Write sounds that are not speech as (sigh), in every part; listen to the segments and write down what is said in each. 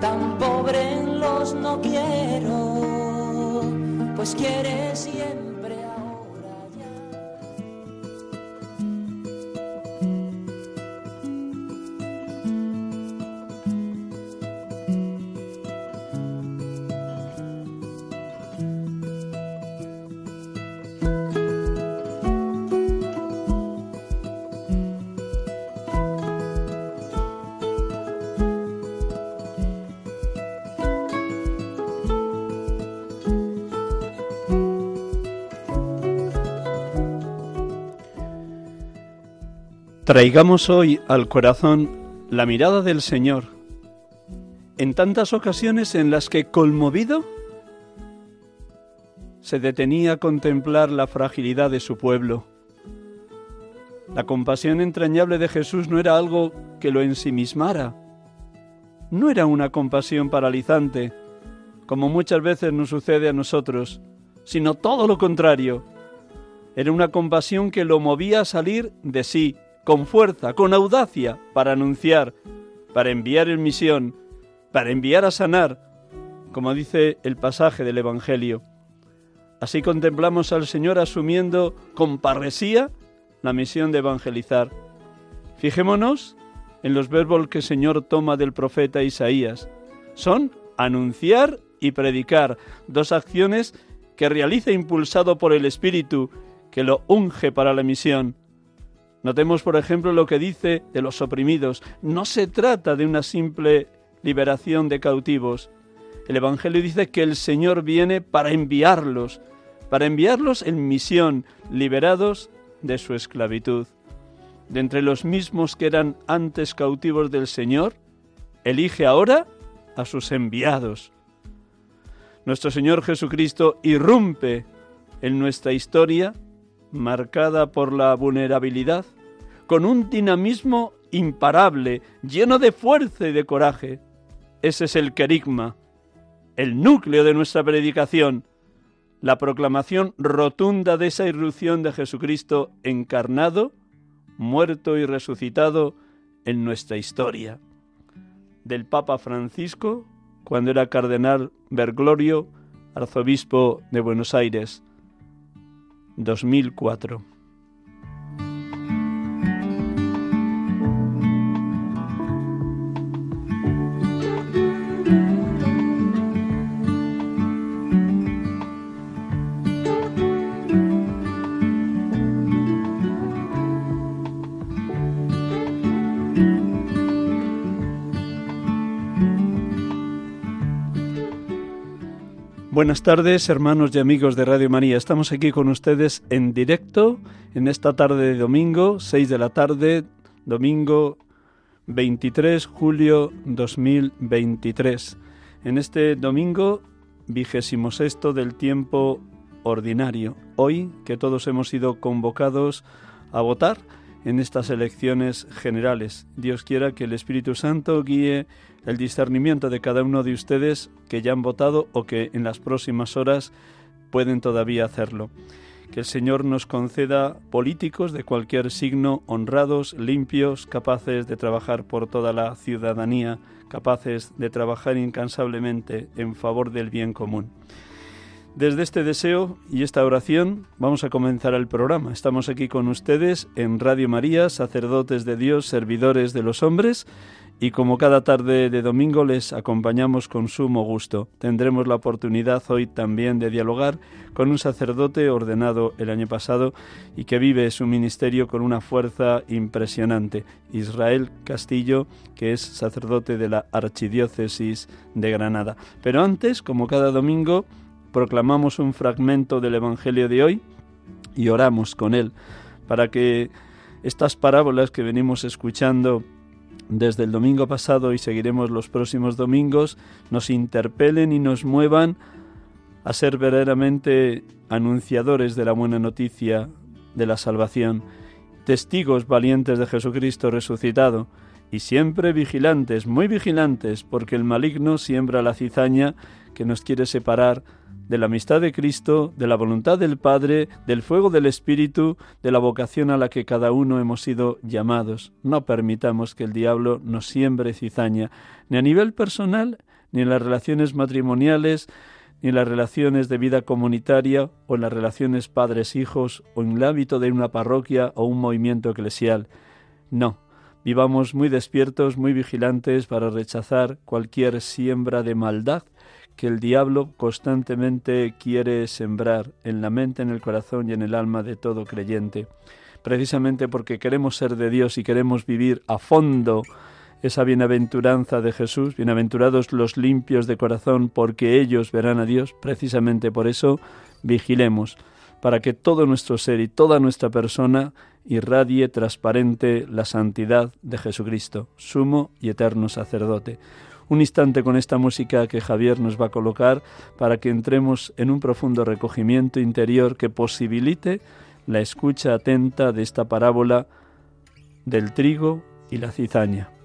tan pobre los no quiero, pues quiere siempre Traigamos hoy al corazón la mirada del Señor en tantas ocasiones en las que, conmovido, se detenía a contemplar la fragilidad de su pueblo. La compasión entrañable de Jesús no era algo que lo ensimismara, no era una compasión paralizante, como muchas veces nos sucede a nosotros, sino todo lo contrario. Era una compasión que lo movía a salir de sí, con fuerza, con audacia, para anunciar, para enviar en misión, para enviar a sanar, como dice el pasaje del Evangelio. Así contemplamos al Señor asumiendo con parresía la misión de evangelizar. Fijémonos en los verbos que el Señor toma del profeta Isaías. Son anunciar y predicar, dos acciones que realiza impulsado por el Espíritu que lo unge para la misión. Notemos, por ejemplo, lo que dice de los oprimidos. No se trata de una simple liberación de cautivos. El Evangelio dice que el Señor viene para enviarlos, para enviarlos en misión, liberados de su esclavitud. De entre los mismos que eran antes cautivos del Señor, elige ahora a sus enviados. Nuestro Señor Jesucristo irrumpe en nuestra historia marcada por la vulnerabilidad, con un dinamismo imparable, lleno de fuerza y de coraje. Ese es el querigma, el núcleo de nuestra predicación, la proclamación rotunda de esa irrupción de Jesucristo encarnado, muerto y resucitado en nuestra historia. Del Papa Francisco, cuando era cardenal Bergoglio, arzobispo de Buenos Aires, 2004. Buenas tardes, hermanos y amigos de Radio María. Estamos aquí con ustedes en directo en esta tarde de domingo, 6 de la tarde, domingo 23 julio 2023. En este domingo vigésimo sexto del tiempo ordinario. Hoy que todos hemos sido convocados a votar en estas elecciones generales. Dios quiera que el Espíritu Santo guíe el discernimiento de cada uno de ustedes que ya han votado o que en las próximas horas pueden todavía hacerlo. Que el Señor nos conceda políticos de cualquier signo honrados, limpios, capaces de trabajar por toda la ciudadanía, capaces de trabajar incansablemente en favor del bien común. Desde este deseo y esta oración vamos a comenzar el programa. Estamos aquí con ustedes en Radio María, sacerdotes de Dios, servidores de los hombres, y como cada tarde de domingo les acompañamos con sumo gusto. Tendremos la oportunidad hoy también de dialogar con un sacerdote ordenado el año pasado y que vive su ministerio con una fuerza impresionante, Israel Castillo, que es sacerdote de la Archidiócesis de Granada. Pero antes, como cada domingo, proclamamos un fragmento del Evangelio de hoy y oramos con él para que estas parábolas que venimos escuchando desde el domingo pasado y seguiremos los próximos domingos, nos interpelen y nos muevan a ser verdaderamente anunciadores de la buena noticia de la salvación, testigos valientes de Jesucristo resucitado, y siempre vigilantes, muy vigilantes, porque el maligno siembra la cizaña que nos quiere separar de la amistad de Cristo, de la voluntad del Padre, del fuego del Espíritu, de la vocación a la que cada uno hemos sido llamados. No permitamos que el diablo nos siembre cizaña, ni a nivel personal, ni en las relaciones matrimoniales, ni en las relaciones de vida comunitaria, o en las relaciones padres-hijos, o en el hábito de una parroquia o un movimiento eclesial. No, vivamos muy despiertos, muy vigilantes para rechazar cualquier siembra de maldad que el diablo constantemente quiere sembrar en la mente, en el corazón y en el alma de todo creyente. Precisamente porque queremos ser de Dios y queremos vivir a fondo esa bienaventuranza de Jesús, bienaventurados los limpios de corazón, porque ellos verán a Dios, precisamente por eso vigilemos, para que todo nuestro ser y toda nuestra persona irradie transparente la santidad de Jesucristo, sumo y eterno sacerdote un instante con esta música que Javier nos va a colocar para que entremos en un profundo recogimiento interior que posibilite la escucha atenta de esta parábola del trigo y la cizaña.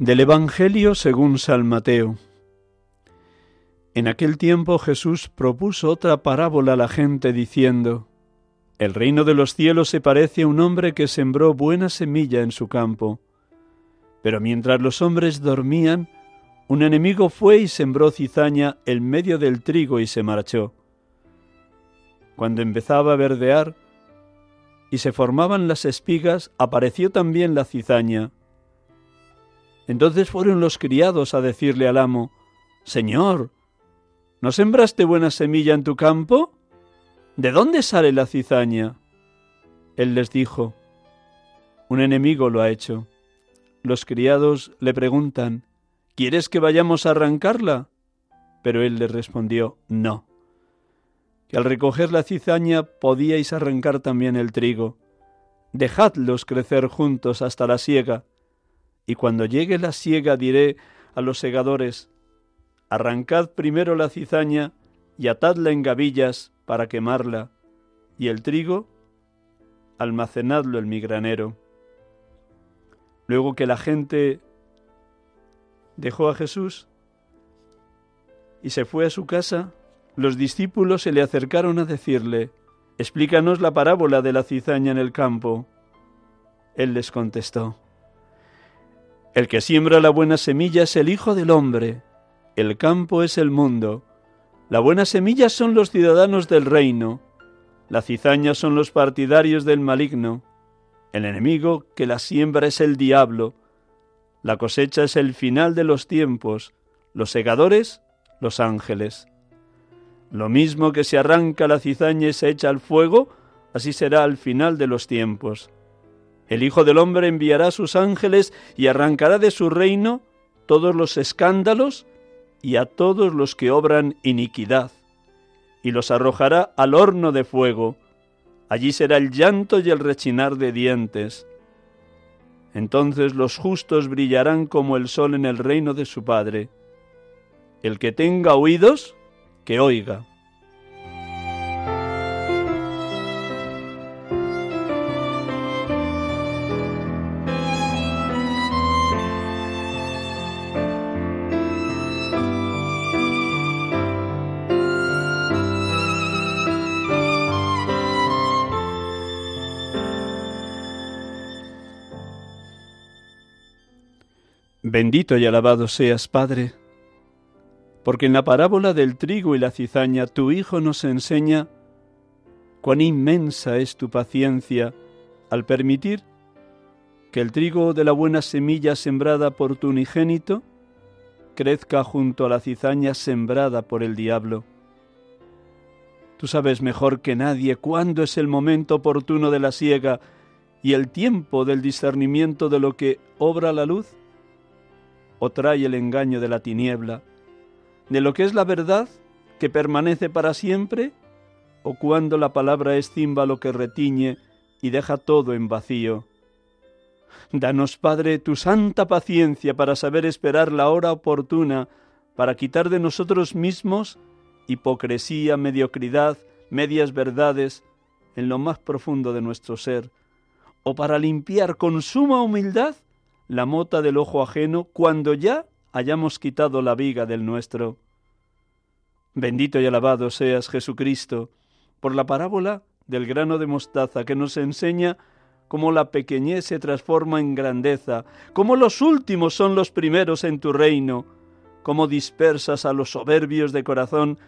Del Evangelio según San Mateo. En aquel tiempo Jesús propuso otra parábola a la gente diciendo, El reino de los cielos se parece a un hombre que sembró buena semilla en su campo. Pero mientras los hombres dormían, un enemigo fue y sembró cizaña en medio del trigo y se marchó. Cuando empezaba a verdear y se formaban las espigas, apareció también la cizaña entonces fueron los criados a decirle al amo, Señor, ¿no sembraste buena semilla en tu campo? ¿De dónde sale la cizaña? Él les dijo, Un enemigo lo ha hecho. Los criados le preguntan, ¿Quieres que vayamos a arrancarla? Pero él les respondió, No. Que al recoger la cizaña podíais arrancar también el trigo. Dejadlos crecer juntos hasta la siega y cuando llegue la siega diré a los segadores, arrancad primero la cizaña y atadla en gavillas para quemarla, y el trigo, almacenadlo en mi granero. Luego que la gente dejó a Jesús y se fue a su casa, los discípulos se le acercaron a decirle, Explícanos la parábola de la cizaña en el campo. Él les contestó, el que siembra la buena semilla es el Hijo del Hombre, el campo es el mundo, la buena semilla son los ciudadanos del reino, la cizaña son los partidarios del maligno, el enemigo que la siembra es el diablo, la cosecha es el final de los tiempos, los segadores, los ángeles. Lo mismo que se arranca la cizaña y se echa al fuego, así será al final de los tiempos. El Hijo del Hombre enviará sus ángeles y arrancará de su reino todos los escándalos y a todos los que obran iniquidad, y los arrojará al horno de fuego. Allí será el llanto y el rechinar de dientes. Entonces los justos brillarán como el sol en el reino de su Padre. El que tenga oídos, que oiga. Bendito y alabado seas, Padre, porque en la parábola del trigo y la cizaña tu Hijo nos enseña cuán inmensa es tu paciencia al permitir que el trigo de la buena semilla sembrada por tu unigénito crezca junto a la cizaña sembrada por el diablo. Tú sabes mejor que nadie cuándo es el momento oportuno de la siega y el tiempo del discernimiento de lo que obra la luz? ¿O trae el engaño de la tiniebla, de lo que es la verdad que permanece para siempre? ¿O cuando la palabra es címbalo que retiñe y deja todo en vacío? Danos, Padre, tu santa paciencia para saber esperar la hora oportuna, para quitar de nosotros mismos hipocresía, mediocridad, medias verdades en lo más profundo de nuestro ser, o para limpiar con suma humildad la mota del ojo ajeno cuando ya hayamos quitado la viga del nuestro. Bendito y alabado seas Jesucristo, por la parábola del grano de mostaza que nos enseña cómo la pequeñez se transforma en grandeza, cómo los últimos son los primeros en tu reino, cómo dispersas a los soberbios de corazón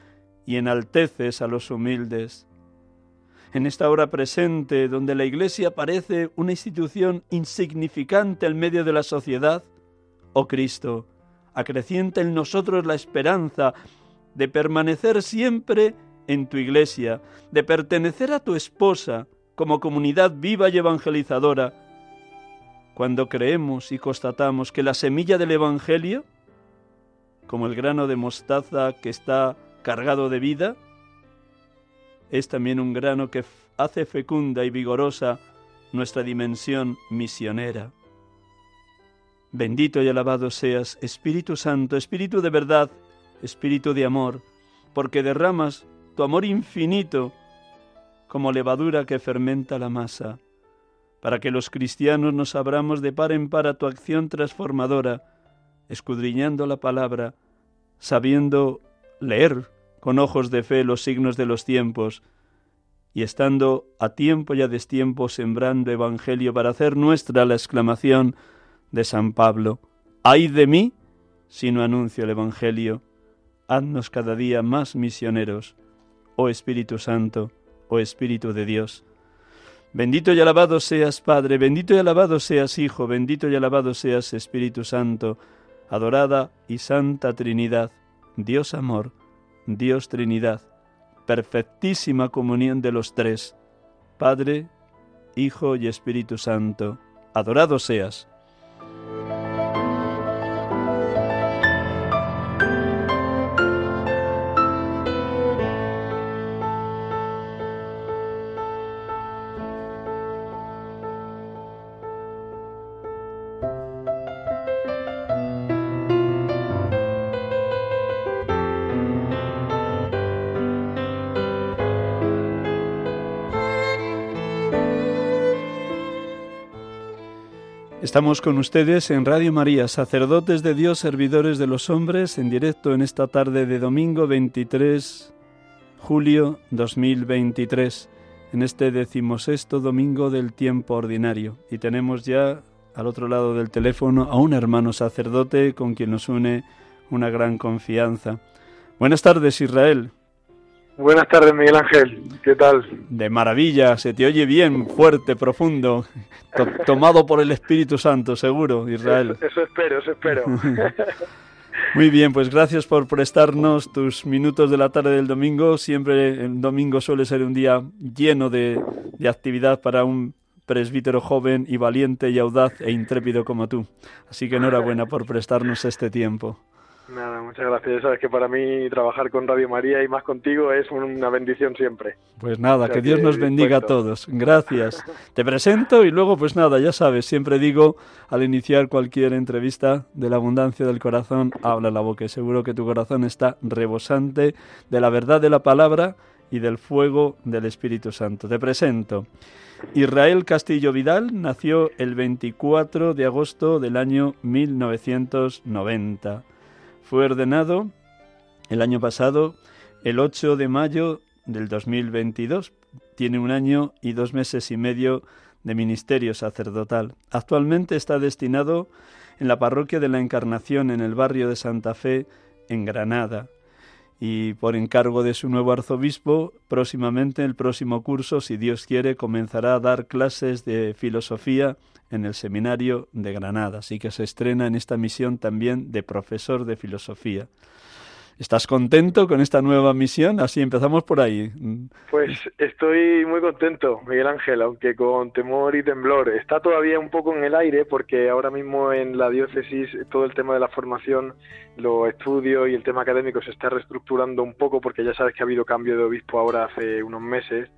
y enalteces a los humildes. En esta hora presente, donde la Iglesia parece una institución insignificante en medio de la sociedad, oh Cristo, acrecienta en nosotros la esperanza de permanecer siempre en tu Iglesia, de pertenecer a tu esposa como comunidad viva y evangelizadora, cuando creemos y constatamos que la semilla del Evangelio, como el grano de mostaza que está cargado de vida, es también un grano que hace fecunda y vigorosa nuestra dimensión misionera. Bendito y alabado seas, Espíritu Santo, Espíritu de verdad, Espíritu de amor, porque derramas tu amor infinito como levadura que fermenta la masa, para que los cristianos nos abramos de par en par a tu acción transformadora, escudriñando la palabra, sabiendo leer con ojos de fe los signos de los tiempos, y estando a tiempo y a destiempo sembrando evangelio para hacer nuestra la exclamación de San Pablo, ay de mí si no anuncio el evangelio, haznos cada día más misioneros, oh Espíritu Santo, oh Espíritu de Dios. Bendito y alabado seas Padre, bendito y alabado seas Hijo, bendito y alabado seas Espíritu Santo, adorada y santa Trinidad, Dios amor, Dios Trinidad, perfectísima comunión de los tres, Padre, Hijo y Espíritu Santo, adorado seas. Estamos con ustedes en Radio María, sacerdotes de Dios, servidores de los hombres, en directo en esta tarde de domingo 23 julio 2023, en este decimosexto domingo del tiempo ordinario. Y tenemos ya al otro lado del teléfono a un hermano sacerdote con quien nos une una gran confianza. Buenas tardes, Israel. Buenas tardes, Miguel Ángel. ¿Qué tal? De maravilla, se te oye bien, fuerte, profundo, tomado por el Espíritu Santo, seguro, Israel. Eso, espero, eso espero. (laughs) Muy bien, pues gracias por prestarnos tus minutos de la tarde del domingo. Siempre el domingo suele ser un día lleno de, de actividad para un presbítero joven y valiente y audaz e intrépido como tú. Así que enhorabuena por prestarnos este tiempo. Nada, muchas gracias. Ya sabes que para mí trabajar con Radio María y más contigo es una bendición siempre. Pues nada, que Dios nos bendiga a todos. Gracias. (laughs) Te presento y luego pues nada, ya sabes, siempre digo al iniciar cualquier entrevista de la abundancia del corazón, habla la boca. seguro que tu corazón está rebosante de la verdad de la palabra y del fuego del Espíritu Santo. Te presento. Israel Castillo Vidal nació el 24 de agosto del año 1990 fue ordenado el año pasado, el 8 de mayo del 2022. Tiene un año y dos meses y medio de ministerio sacerdotal. Actualmente está destinado en la parroquia de la Encarnación en el barrio de Santa Fe, en Granada. Y por encargo de su nuevo arzobispo, próximamente, el próximo curso, si Dios quiere, comenzará a dar clases de filosofía en el seminario de Granada, así que se estrena en esta misión también de profesor de filosofía. ¿Estás contento con esta nueva misión? Así empezamos por ahí. Pues estoy muy contento, Miguel Ángel, aunque con temor y temblor. Está todavía un poco en el aire porque ahora mismo en la diócesis todo el tema de la formación, los estudios y el tema académico se está reestructurando un poco porque ya sabes que ha habido cambio de obispo ahora hace unos meses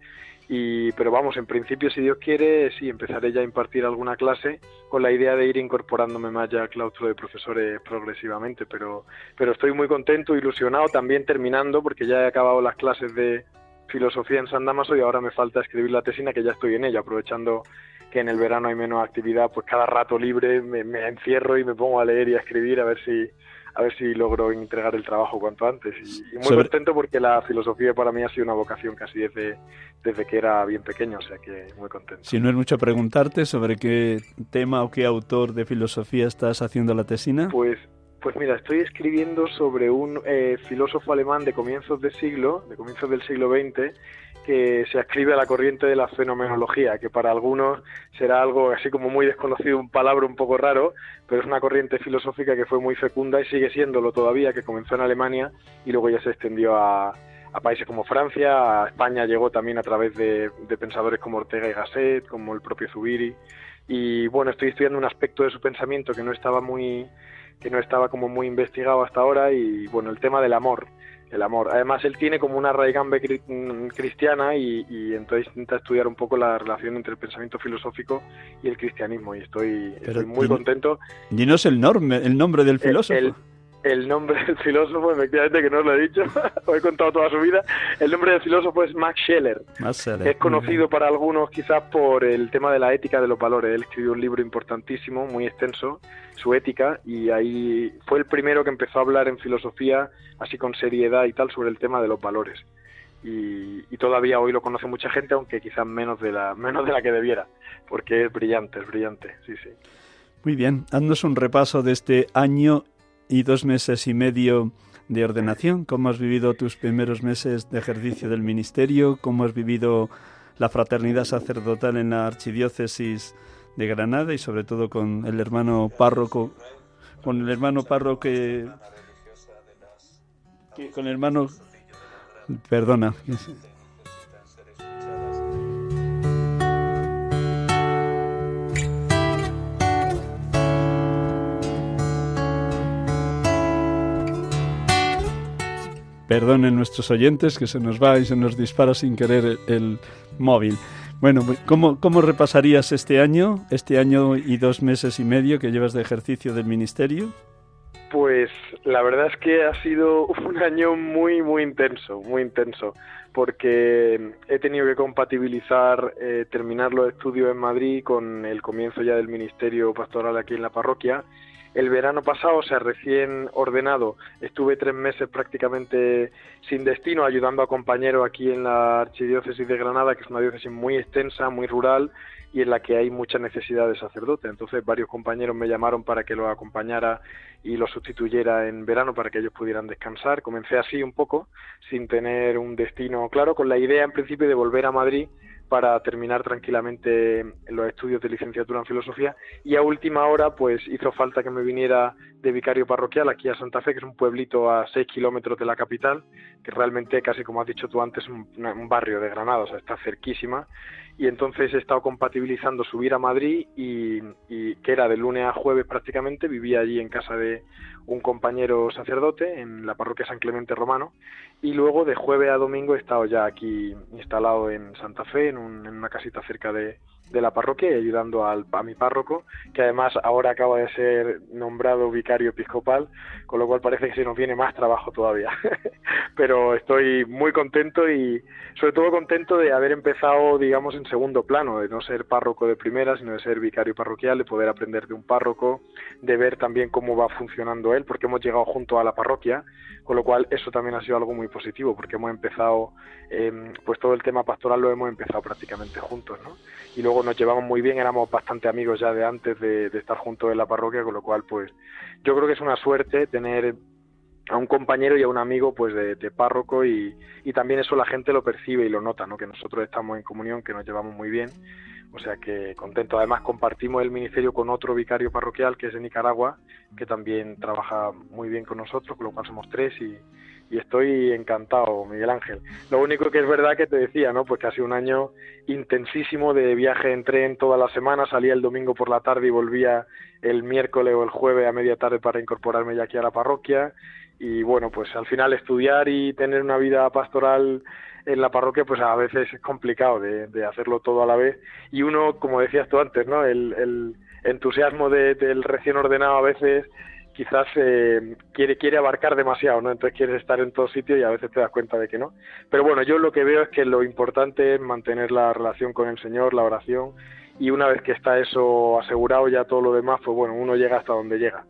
y, pero vamos, en principio, si Dios quiere, sí, empezaré ya a impartir alguna clase con la idea de ir incorporándome más ya al claustro de profesores progresivamente. Pero, pero estoy muy contento, ilusionado, también terminando, porque ya he acabado las clases de filosofía en San Damaso y ahora me falta escribir la tesina, que ya estoy en ella, aprovechando que en el verano hay menos actividad, pues cada rato libre me, me encierro y me pongo a leer y a escribir a ver si a ver si logro entregar el trabajo cuanto antes. Y, muy contento porque la filosofía para mí ha sido una vocación casi desde, desde que era bien pequeño, o sea que muy contento. Si no es mucho preguntarte sobre qué tema o qué autor de filosofía estás haciendo la tesina. Pues pues mira, estoy escribiendo sobre un eh, filósofo alemán de comienzos de siglo, de comienzos del siglo XX, que se ascribe a la corriente de la fenomenología, que para algunos será algo así como muy desconocido, un palabra un poco raro, pero es una corriente filosófica que fue muy fecunda y sigue siéndolo todavía, que comenzó en Alemania y luego ya se extendió a, países como Francia, a España llegó también a través de pensadores como Ortega y Gasset, como el propio Zubiri. Y bueno, estoy estudiando un aspecto de su pensamiento que no estaba muy que no estaba como muy investigado hasta ahora y bueno, el tema del amor el amor. Además, él tiene como una raigambe mm, cristiana y, entonces intenta estudiar un poco la relación entre el pensamiento filosófico y el cristianismo y estoy, muy contento. Dinos el, norme, el nombre del filósofo. El, nombre del filósofo, efectivamente, que no os lo he dicho, (laughs) os he contado toda su vida. El nombre del filósofo es Max Scheller. Es conocido para algunos quizás por el tema de la ética de los valores. Él escribió un libro importantísimo, muy extenso, su ética, y ahí fue el primero que empezó a hablar en filosofía así con seriedad y tal sobre el tema de los valores. Y, todavía hoy lo conoce mucha gente, aunque quizás menos de la (laughs) menos de la que debiera, porque es brillante, es brillante, sí, sí. Muy bien, haznos un repaso de este año y dos meses y medio de ordenación. ¿Cómo has vivido tus primeros meses de ejercicio del ministerio? ¿Cómo has vivido la fraternidad sacerdotal en la archidiócesis de Granada y sobre todo con el hermano párroco, con el hermano párroco que con el hermano... Perdona. Perdonen nuestros oyentes que se nos va y se nos dispara sin querer el, móvil. Bueno, ¿cómo, ¿cómo, repasarías este año, este año y dos meses y medio que llevas de ejercicio del ministerio? Pues la verdad es que ha sido (laughs) un año muy, muy intenso, muy intenso, porque he tenido que compatibilizar eh, terminar los estudios en Madrid con el comienzo ya del ministerio pastoral aquí en la parroquia. El verano pasado, o sea, recién ordenado, estuve tres meses prácticamente sin destino, ayudando a compañeros aquí en la Archidiócesis de Granada, que es una diócesis muy extensa, muy rural, y en la que hay mucha necesidad de sacerdote. Entonces varios compañeros me llamaron para que los acompañara y los sustituyera en verano para que ellos pudieran descansar. Comencé así un poco, sin tener un destino claro, con la idea en principio de volver a Madrid para terminar tranquilamente los estudios de licenciatura en filosofía. Y a última hora pues hizo falta que me viniera de vicario parroquial aquí a Santa Fe, que es un pueblito a 6 kilómetros de la capital, que realmente casi como has dicho tú antes, es un, un barrio de Granada, o sea, está cerquísima y entonces he estado compatibilizando subir a Madrid y, que era de lunes a jueves prácticamente, vivía allí en casa de un compañero sacerdote en la parroquia San Clemente Romano y luego de jueves a domingo he estado ya aquí instalado en Santa Fe, en, en una casita cerca de, de la parroquia y ayudando al, a mi párroco, que además ahora acaba de ser nombrado vicario episcopal, con lo cual parece que se nos viene más trabajo todavía. (laughs) Pero estoy muy contento y sobre todo contento de haber empezado, digamos, en segundo plano, de no ser párroco de primera, sino de ser vicario parroquial, de poder aprender de un párroco, de ver también cómo va funcionando él, porque hemos llegado junto a la parroquia, con lo cual eso también ha sido algo muy positivo, porque hemos empezado, eh, pues todo el tema pastoral lo hemos empezado prácticamente juntos, ¿no? Y luego nos llevamos muy bien, éramos bastante amigos ya de antes de, estar juntos en la parroquia, con lo cual, pues yo creo que es una suerte tener a un compañero y a un amigo pues de, párroco y, y, también eso la gente lo percibe y lo nota, ¿no? que nosotros estamos en comunión, que nos llevamos muy bien, o sea que contento. Además compartimos el ministerio con otro vicario parroquial que es de Nicaragua, que también trabaja muy bien con nosotros, con lo cual somos tres y, y estoy encantado, Miguel Ángel. Lo único que es verdad que te decía, ¿no? Pues que ha sido un año intensísimo de viaje en tren toda la semana, salía el domingo por la tarde y volvía el miércoles o el jueves a media tarde para incorporarme ya aquí a la parroquia y bueno, pues al final estudiar y tener una vida pastoral en la parroquia, pues a veces es complicado de, hacerlo todo a la vez. Y uno, como decías tú antes, ¿no? El, entusiasmo del recién ordenado a veces quizás eh, quiere quiere abarcar demasiado, ¿no? Entonces quieres estar en todo sitio y a veces te das cuenta de que no. Pero bueno, yo lo que veo es que lo importante es mantener la relación con el Señor, la oración, y una vez que está eso asegurado ya todo lo demás, pues bueno, uno llega hasta donde llega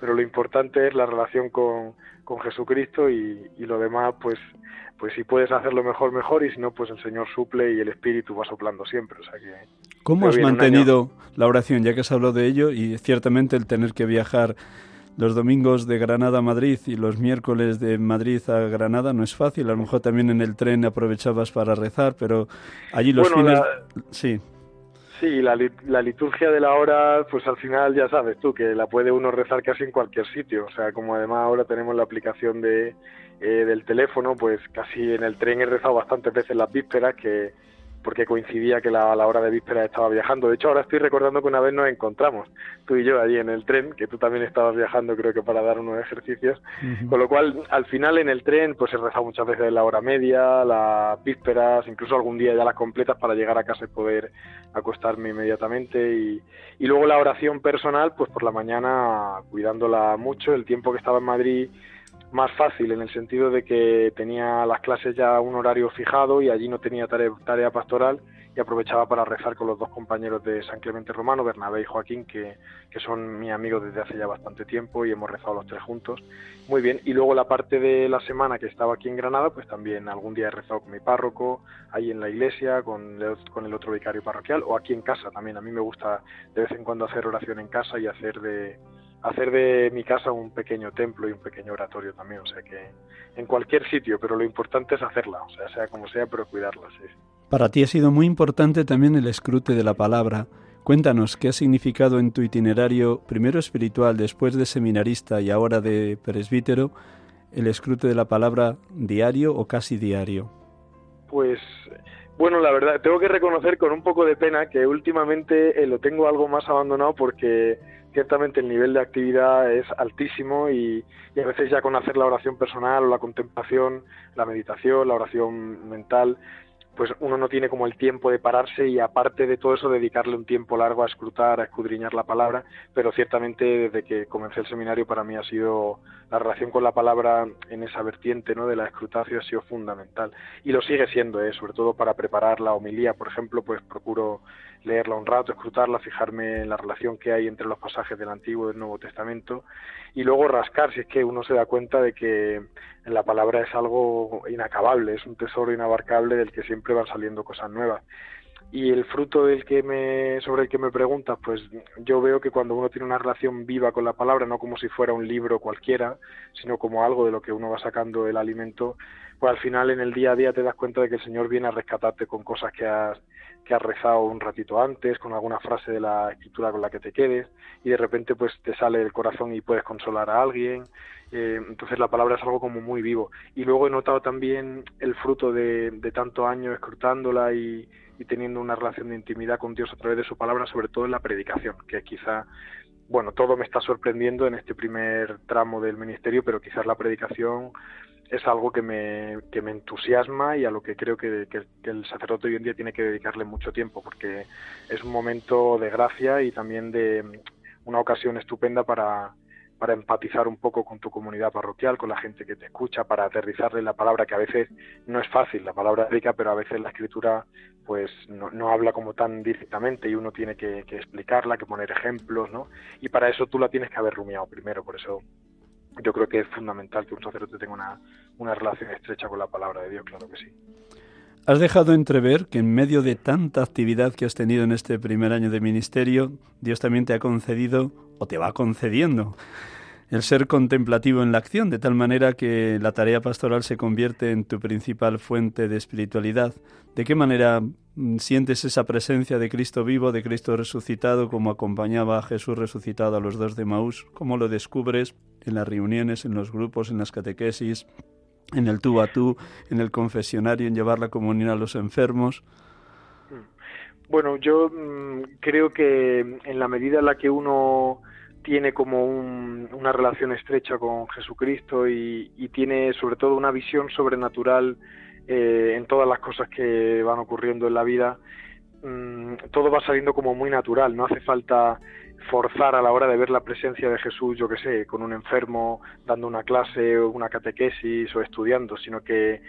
pero lo importante es la relación con, con Jesucristo y, y, lo demás, pues, pues si puedes hacerlo mejor, mejor, y si no, pues el Señor suple y el Espíritu va soplando siempre. O sea que, ¿Cómo has mantenido la oración, ya que has hablado de ello, y ciertamente el tener que viajar los domingos de Granada a Madrid y los miércoles de Madrid a Granada no es fácil. A lo mejor también en el tren aprovechabas para rezar, pero allí los fines... Sí. Sí, la, la, liturgia de la hora, pues al final ya sabes tú que la puede uno rezar casi en cualquier sitio. O sea, como además ahora tenemos la aplicación de, eh, del teléfono, pues casi en el tren he rezado bastantes veces las vísperas, que porque coincidía que la, la hora de víspera estaba viajando. De hecho, ahora estoy recordando que una vez nos encontramos, tú y yo, allí en el tren, que tú también estabas viajando, creo que para dar unos ejercicios. Con lo cual, al final en el tren, pues he rezado muchas veces la hora media, las vísperas, incluso algún día ya las completas para llegar a casa y poder acostarme inmediatamente. Y, y luego la oración personal, pues por la mañana cuidándola mucho. El tiempo que estaba en Madrid más fácil en el sentido de que tenía las clases ya un horario fijado y allí no tenía tarea, pastoral y aprovechaba para rezar con los dos compañeros de San Clemente Romano, Bernabé y Joaquín, que, que son mis amigos desde hace ya bastante tiempo y hemos rezado los tres juntos. Muy bien, y luego la parte de la semana que estaba aquí en Granada, pues también algún día he rezado con mi párroco, ahí en la iglesia, con con el otro vicario parroquial, o aquí en casa también. A mí me gusta de vez en cuando hacer oración en casa y hacer de hacer de mi casa un pequeño templo y un pequeño oratorio también, o sea que en cualquier sitio, pero lo importante es hacerla, o sea, sea como sea, pero cuidarla, sí. Para ti ha sido muy importante también el escrute de la palabra. Cuéntanos qué ha significado en tu itinerario, primero espiritual, después de seminarista y ahora de presbítero, el escrute de la palabra diario o casi diario. Pues bueno, la verdad, tengo que reconocer con un poco de pena que últimamente eh, lo tengo algo más abandonado porque ciertamente el nivel de actividad es altísimo y, a veces ya con hacer la oración personal o la contemplación, la meditación, la oración mental, pues uno no tiene como el tiempo de pararse y aparte de todo eso dedicarle un tiempo largo a escrutar, a escudriñar la palabra, pero ciertamente desde que comencé el seminario para mí ha sido la relación con la palabra en esa vertiente ¿no? de la escrutación ha sido fundamental y lo sigue siendo, ¿eh? sobre todo para preparar la homilía, por ejemplo, pues procuro leerla un rato, escrutarla, fijarme en la relación que hay entre los pasajes del Antiguo y del Nuevo Testamento y luego rascar si es que uno se da cuenta de que la palabra es algo inacabable, es un tesoro inabarcable del que siempre van saliendo cosas nuevas. Y el fruto del que me, sobre el que me preguntas, pues yo veo que cuando uno tiene una relación viva con la palabra, no como si fuera un libro cualquiera, sino como algo de lo que uno va sacando el alimento, pues al final en el día a día te das cuenta de que el Señor viene a rescatarte con cosas que has, que has rezado un ratito antes, con alguna frase de la escritura con la que te quedes, y de repente pues te sale el corazón y puedes consolar a alguien. Eh, entonces la palabra es algo como muy vivo. Y luego he notado también el fruto de, de tanto año escrutándola y, y teniendo una relación de intimidad con Dios a través de su palabra, sobre todo en la predicación, que quizá, bueno, todo me está sorprendiendo en este primer tramo del ministerio, pero quizás la predicación es algo que me, que me entusiasma y a lo que creo que, el sacerdote hoy en día tiene que dedicarle mucho tiempo, porque es un momento de gracia y también de una ocasión estupenda para, para empatizar un poco con tu comunidad parroquial, con la gente que te escucha, para aterrizarle la palabra, que a veces no es fácil, la palabra rica, pero a veces la escritura pues no, no habla como tan directamente y uno tiene que, que, explicarla, que poner ejemplos, ¿no? Y para eso tú la tienes que haber rumiado primero, por eso yo creo que es fundamental que un sacerdote tenga una, una relación estrecha con la palabra de Dios, claro que sí. Has dejado entrever que en medio de tanta actividad que has tenido en este primer año de ministerio, Dios también te ha concedido o te va concediendo el ser contemplativo en la acción, de tal manera que la tarea pastoral se convierte en tu principal fuente de espiritualidad. ¿De qué manera mm, sientes esa presencia de Cristo vivo, de Cristo resucitado, como acompañaba a Jesús resucitado a los dos de Maús? ¿Cómo lo descubres en las reuniones, en los grupos, en las catequesis, en el tú a tú, en el confesionario, en llevar la comunión a los enfermos? Bueno, yo mm, creo que en la medida en la que uno tiene como una relación estrecha con Jesucristo y, tiene sobre todo una visión sobrenatural eh, en todas las cosas que van ocurriendo en la vida, mm, todo va saliendo como muy natural, no hace falta forzar a la hora de ver la presencia de Jesús, yo que sé, con un enfermo, dando una clase o una catequesis o estudiando, sino que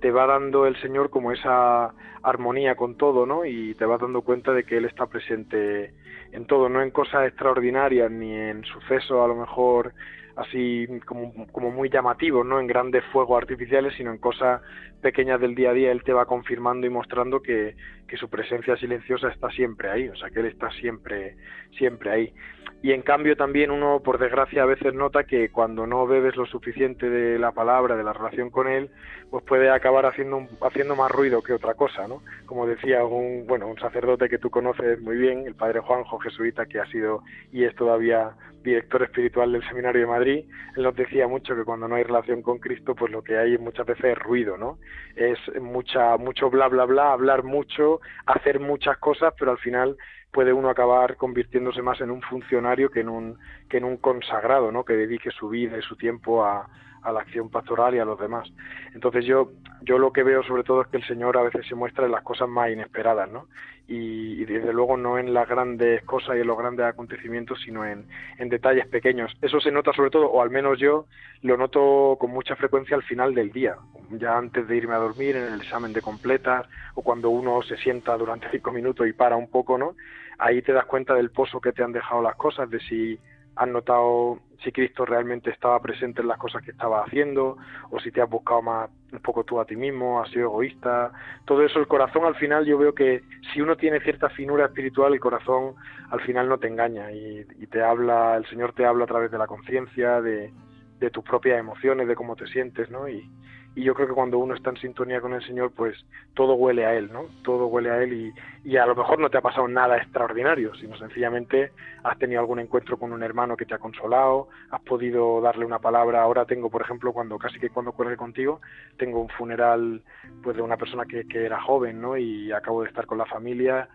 te va dando el Señor como esa armonía con todo, ¿no? Y te vas dando cuenta de que Él está presente en todo, no en cosas extraordinarias ni en sucesos a lo mejor así como, muy llamativos, no en grandes fuegos artificiales, sino en cosas pequeñas del día a día. Él te va confirmando y mostrando que, su presencia silenciosa está siempre ahí, o sea que Él está siempre, siempre ahí y en cambio también uno por desgracia a veces nota que cuando no bebes lo suficiente de la palabra de la relación con él pues puede acabar haciendo haciendo más ruido que otra cosa no como decía un bueno un sacerdote que tú conoces muy bien el padre Juanjo jesuita que ha sido y es todavía director espiritual del seminario de Madrid él nos decía mucho que cuando no hay relación con Cristo pues lo que hay muchas veces es ruido no es mucha mucho bla bla bla hablar mucho hacer muchas cosas pero al final puede uno acabar convirtiéndose más en un funcionario que en un, que en un consagrado, ¿no? que dedique su vida y su tiempo a, a la acción pastoral y a los demás. Entonces yo, yo lo que veo sobre todo es que el Señor a veces se muestra en las cosas más inesperadas, ¿no? Y, desde luego no en las grandes cosas y en los grandes acontecimientos, sino en, en detalles pequeños. Eso se nota sobre todo, o al menos yo lo noto con mucha frecuencia al final del día, ya antes de irme a dormir, en el examen de completas, o cuando uno se sienta durante cinco minutos y para un poco, ¿no? Ahí te das cuenta del pozo que te han dejado las cosas, de si has notado si Cristo realmente estaba presente en las cosas que estaba haciendo o si te has buscado más un poco tú a ti mismo, has sido egoísta, todo eso, el corazón al final yo veo que si uno tiene cierta finura espiritual, el corazón al final no te engaña y, y te habla, el Señor te habla a través de la conciencia, de, de tus propias emociones, de cómo te sientes, ¿no? Y, y yo creo que cuando uno está en sintonía con el Señor, pues todo huele a Él, ¿no? Todo huele a Él y, y, a lo mejor no te ha pasado nada extraordinario, sino sencillamente has tenido algún encuentro con un hermano que te ha consolado, has podido darle una palabra. Ahora tengo, por ejemplo, cuando casi que cuando cuelgue contigo, tengo un funeral pues de una persona que, que era joven, ¿no? Y acabo de estar con la familia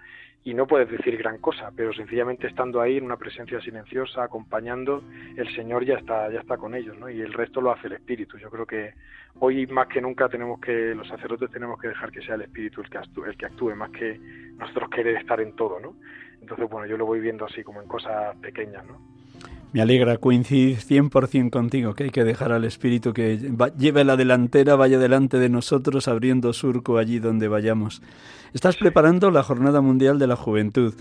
y no puedes decir gran cosa, pero sencillamente estando ahí en una presencia silenciosa, acompañando, el Señor ya está, ya está con ellos, ¿no? Y el resto lo hace el Espíritu. Yo creo que hoy más que nunca tenemos que, los sacerdotes tenemos que dejar que sea el Espíritu el que actúe, el que actúe más que nosotros querer estar en todo, ¿no? Entonces, bueno, yo lo voy viendo así como en cosas pequeñas, ¿no? Me alegra coincidir 100% contigo, que hay que dejar al Espíritu que lleve la delantera, vaya delante de nosotros, abriendo surco allí donde vayamos. Estás preparando la Jornada Mundial de la Juventud.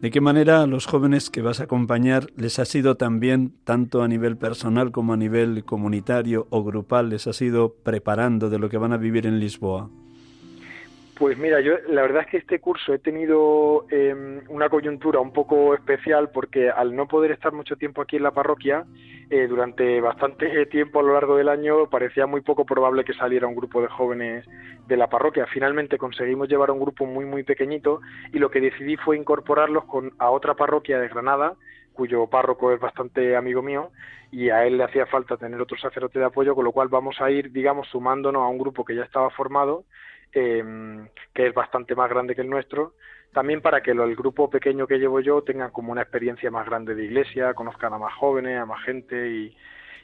¿De qué manera a los jóvenes que vas a acompañar les ha sido también, tanto a nivel personal como a nivel comunitario o grupal, les ha sido preparando de lo que van a vivir en Lisboa? Pues mira, yo la verdad es que este curso he tenido em, una coyuntura un poco especial porque al no poder estar mucho tiempo aquí en la parroquia, eh, durante bastante (laughs) tiempo a lo largo del año parecía muy poco probable que saliera un grupo de jóvenes de la parroquia. Finalmente conseguimos llevar a un grupo muy muy pequeñito y lo que decidí fue incorporarlos con, a otra parroquia de Granada cuyo párroco es bastante amigo mío y a él le hacía falta tener otro sacerdote de apoyo, con lo cual vamos a ir, digamos, sumándonos a un grupo que ya estaba formado eh, que es bastante más grande que el nuestro, también para que el grupo pequeño que llevo yo tenga como una experiencia más grande de iglesia, conozcan a más jóvenes, a más gente y,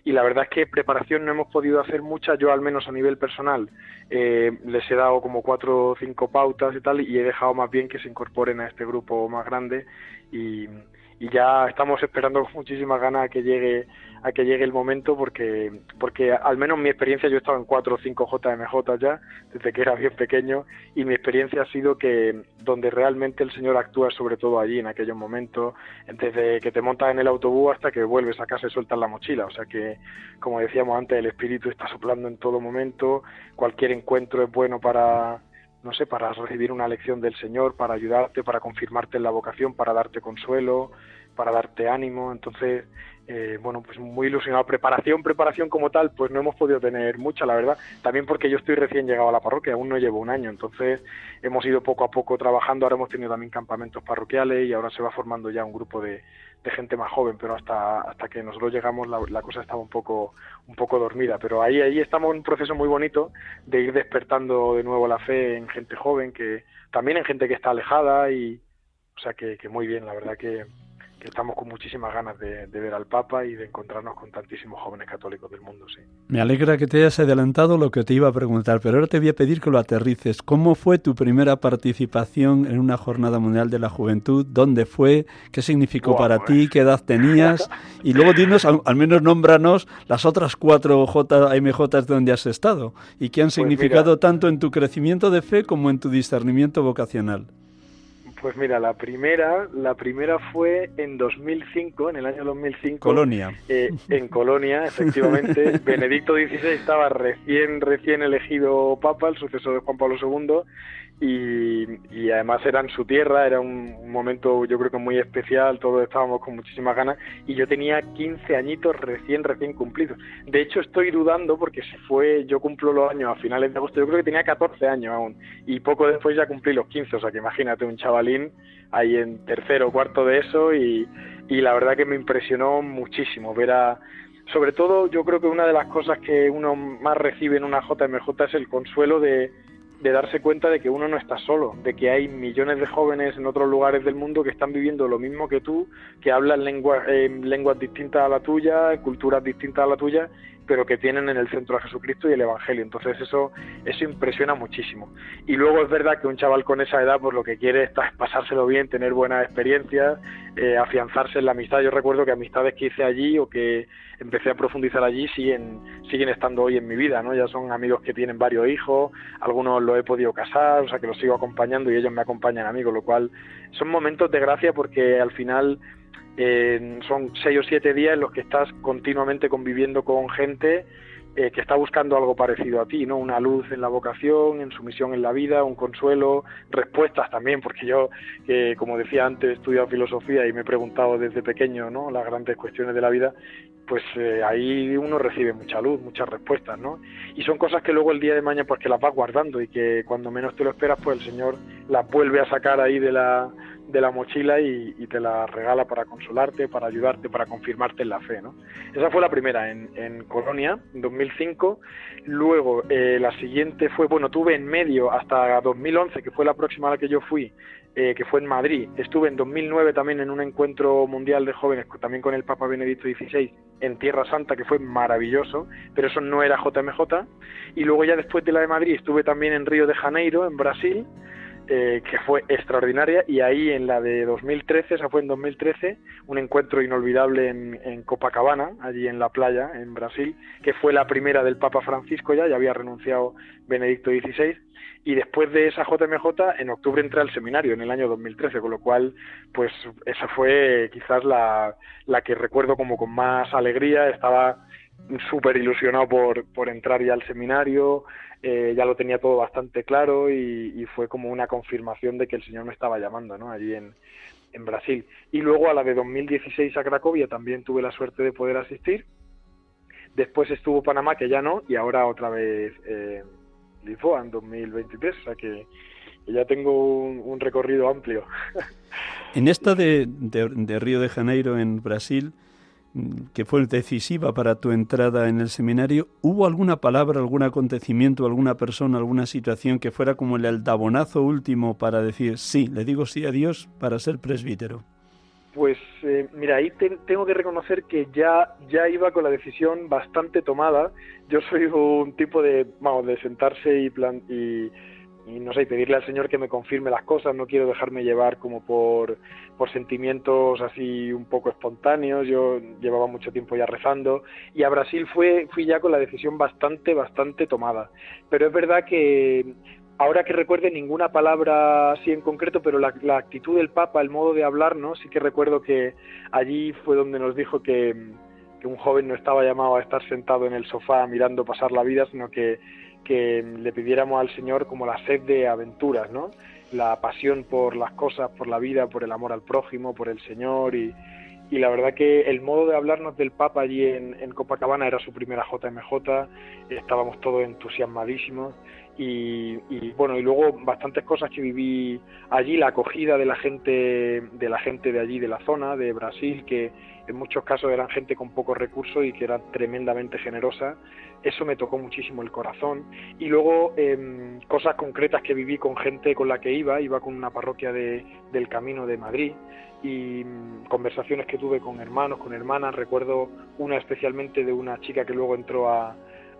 y la verdad es que preparación no hemos podido hacer mucha, yo al menos a nivel personal eh, les he dado como cuatro o cinco pautas y tal y he dejado más bien que se incorporen a este grupo más grande y, y ya estamos esperando con muchísimas ganas a que llegue a que llegue el momento porque porque al menos mi experiencia yo he estado en 4 o 5 JMJ ya desde que era bien pequeño y mi experiencia ha sido que donde realmente el Señor actúa sobre todo allí en aquellos momentos desde que te montas en el autobús hasta que vuelves a casa y sueltas la mochila. O sea que como decíamos antes el Espíritu está soplando en todo momento cualquier encuentro es bueno para no sé, para recibir una lección del Señor, para ayudarte, para confirmarte en la vocación, para darte consuelo, para darte ánimo. Entonces, eh, bueno, pues muy ilusionado. Preparación, preparación como tal, pues no hemos podido tener mucha, la verdad. También porque yo estoy recién llegado a la parroquia, aún no llevo un año, entonces hemos ido poco a poco trabajando. Ahora hemos tenido también campamentos parroquiales y ahora se va formando ya un grupo de, gente más joven, pero hasta hasta que nosotros llegamos la, la, cosa estaba un poco un poco dormida. Pero ahí ahí estamos en un proceso muy bonito de ir despertando de nuevo la fe en gente joven, que también en gente que está alejada y o sea que, que muy bien, la verdad que estamos con muchísimas ganas de, ver al Papa y de encontrarnos con tantísimos jóvenes católicos del mundo, sí. Me alegra que te hayas adelantado lo que te iba a preguntar, pero ahora te voy a pedir que lo aterrices. ¿Cómo fue tu primera participación en una Jornada Mundial de la Juventud? ¿Dónde fue? ¿Qué significó para ti? ¿Qué edad tenías? Y luego dinos, al, menos nómbranos las otras cuatro JMJ donde has estado y qué han pues significado tanto en tu crecimiento de fe como en tu discernimiento vocacional. Pues mira, la primera, la primera fue en 2005, en el año 2005. Colonia. Eh, en (laughs) Colonia, efectivamente. (laughs) Benedicto XVI estaba recién, recién elegido papa, el sucesor de Juan Pablo II, y, además era en su tierra, era un, momento yo creo que muy especial, todos estábamos con muchísimas ganas y yo tenía 15 añitos recién, recién cumplidos. De hecho estoy dudando porque se fue, yo cumplo los años a finales de agosto, yo creo que tenía 14 años aún y poco después ya cumplí los 15, o sea que imagínate un chavalín ahí en tercero o cuarto de eso y, y la verdad que me impresionó muchísimo ver a sobre todo yo creo que una de las cosas que uno más recibe en una JMJ es el consuelo de, de darse cuenta de que uno no está solo, de que hay millones de jóvenes en otros lugares del mundo que están viviendo lo mismo que tú, que hablan lenguas, lenguas distintas a la tuya, culturas distintas a la tuya, pero que tienen en el centro a Jesucristo y el Evangelio. Entonces eso, eso impresiona muchísimo. Y luego es verdad que un chaval con esa edad, pues lo que quiere es pasárselo bien, tener buenas experiencias, eh, afianzarse en la amistad. Yo recuerdo que amistades que hice allí o que empecé a profundizar allí siguen, siguen estando hoy en mi vida, ¿no? Ya son amigos que tienen varios hijos, algunos los he podido casar, o sea que los sigo acompañando y ellos me acompañan a mí, con lo cual son momentos de gracia porque al final eh, son seis o siete días en los que estás continuamente conviviendo con gente eh, que está buscando algo parecido a ti, ¿no? Una luz en la vocación, en su misión en la vida, un consuelo, respuestas también, porque yo, como decía antes, he estudiado filosofía y me he preguntado desde pequeño, ¿no? Las grandes cuestiones de la vida, pues eh, ahí uno recibe mucha luz, muchas respuestas, ¿no? Y son cosas que luego el día de mañana, pues que las vas guardando y que cuando menos te lo esperas, pues el Señor las vuelve a sacar ahí de la de la mochila y, te la regala para consolarte, para ayudarte, para confirmarte en la fe. ¿no? Esa fue la primera en, Colonia, en 2005. Luego eh, la siguiente fue, bueno, tuve en medio hasta 2011, que fue la próxima a la que yo fui, eh, que fue en Madrid. Estuve en 2009 también en un encuentro mundial de jóvenes, también con el Papa Benedicto XVI, en Tierra Santa, que fue maravilloso, pero eso no era JMJ. Y luego ya después de la de Madrid estuve también en Río de Janeiro, en Brasil, eh, que fue extraordinaria y ahí en la de 2013, esa fue en 2013, un encuentro inolvidable en, Copacabana, allí en la playa, en Brasil, que fue la primera del Papa Francisco ya, ya había renunciado Benedicto XVI, y después de esa JMJ, en octubre entré al seminario, en el año 2013, con lo cual, pues esa fue quizás la, la que recuerdo como con más alegría, estaba súper ilusionado por, por entrar ya al seminario, eh, ya lo tenía todo bastante claro y, fue como una confirmación de que el Señor me estaba llamando, ¿no? Allí en, en Brasil. Y luego a la de 2016 a Cracovia también tuve la suerte de poder asistir. Después estuvo Panamá, que ya no, y ahora otra vez eh, Lisboa en 2023, o sea que, ya tengo un, recorrido amplio. (laughs) En esta de, de Río de Janeiro en Brasil, que fue decisiva para tu entrada en el seminario, ¿hubo alguna palabra, algún acontecimiento, alguna persona, alguna situación que fuera como el aldabonazo último para decir sí, le digo sí a Dios para ser presbítero? Pues eh, mira, ahí tengo que reconocer que ya, ya iba con la decisión bastante tomada. Yo soy un tipo de, vamos, de sentarse y, plan, y y no sé, pedirle al Señor que me confirme las cosas, no quiero dejarme llevar como por, por sentimientos así un poco espontáneos, yo llevaba mucho tiempo ya rezando y a Brasil fue, fui ya con la decisión bastante, bastante tomada. Pero es verdad que ahora que recuerde ninguna palabra así en concreto, pero la, actitud del Papa, el modo de hablar, ¿no? Sí que recuerdo que allí fue donde nos dijo que un joven no estaba llamado a estar sentado en el sofá mirando pasar la vida, sino que que le pidiéramos al Señor como la sed de aventuras, ¿no? la pasión por las cosas, por la vida, por el amor al prójimo, por el Señor. Y, y la verdad que el modo de hablarnos del Papa allí en, Copacabana era su primera JMJ, estábamos todos entusiasmadísimos. Y, y, bueno y luego bastantes cosas que viví allí, la acogida de la gente de la gente de allí de la zona de Brasil que en muchos casos eran gente con pocos recursos y que era tremendamente generosa. Eso me tocó muchísimo el corazón. Y luego eh, cosas concretas que viví con gente con la que iba, iba con una parroquia de, del Camino de Madrid y mm, conversaciones que tuve con hermanos, con hermanas. Recuerdo una especialmente de una chica que luego entró a,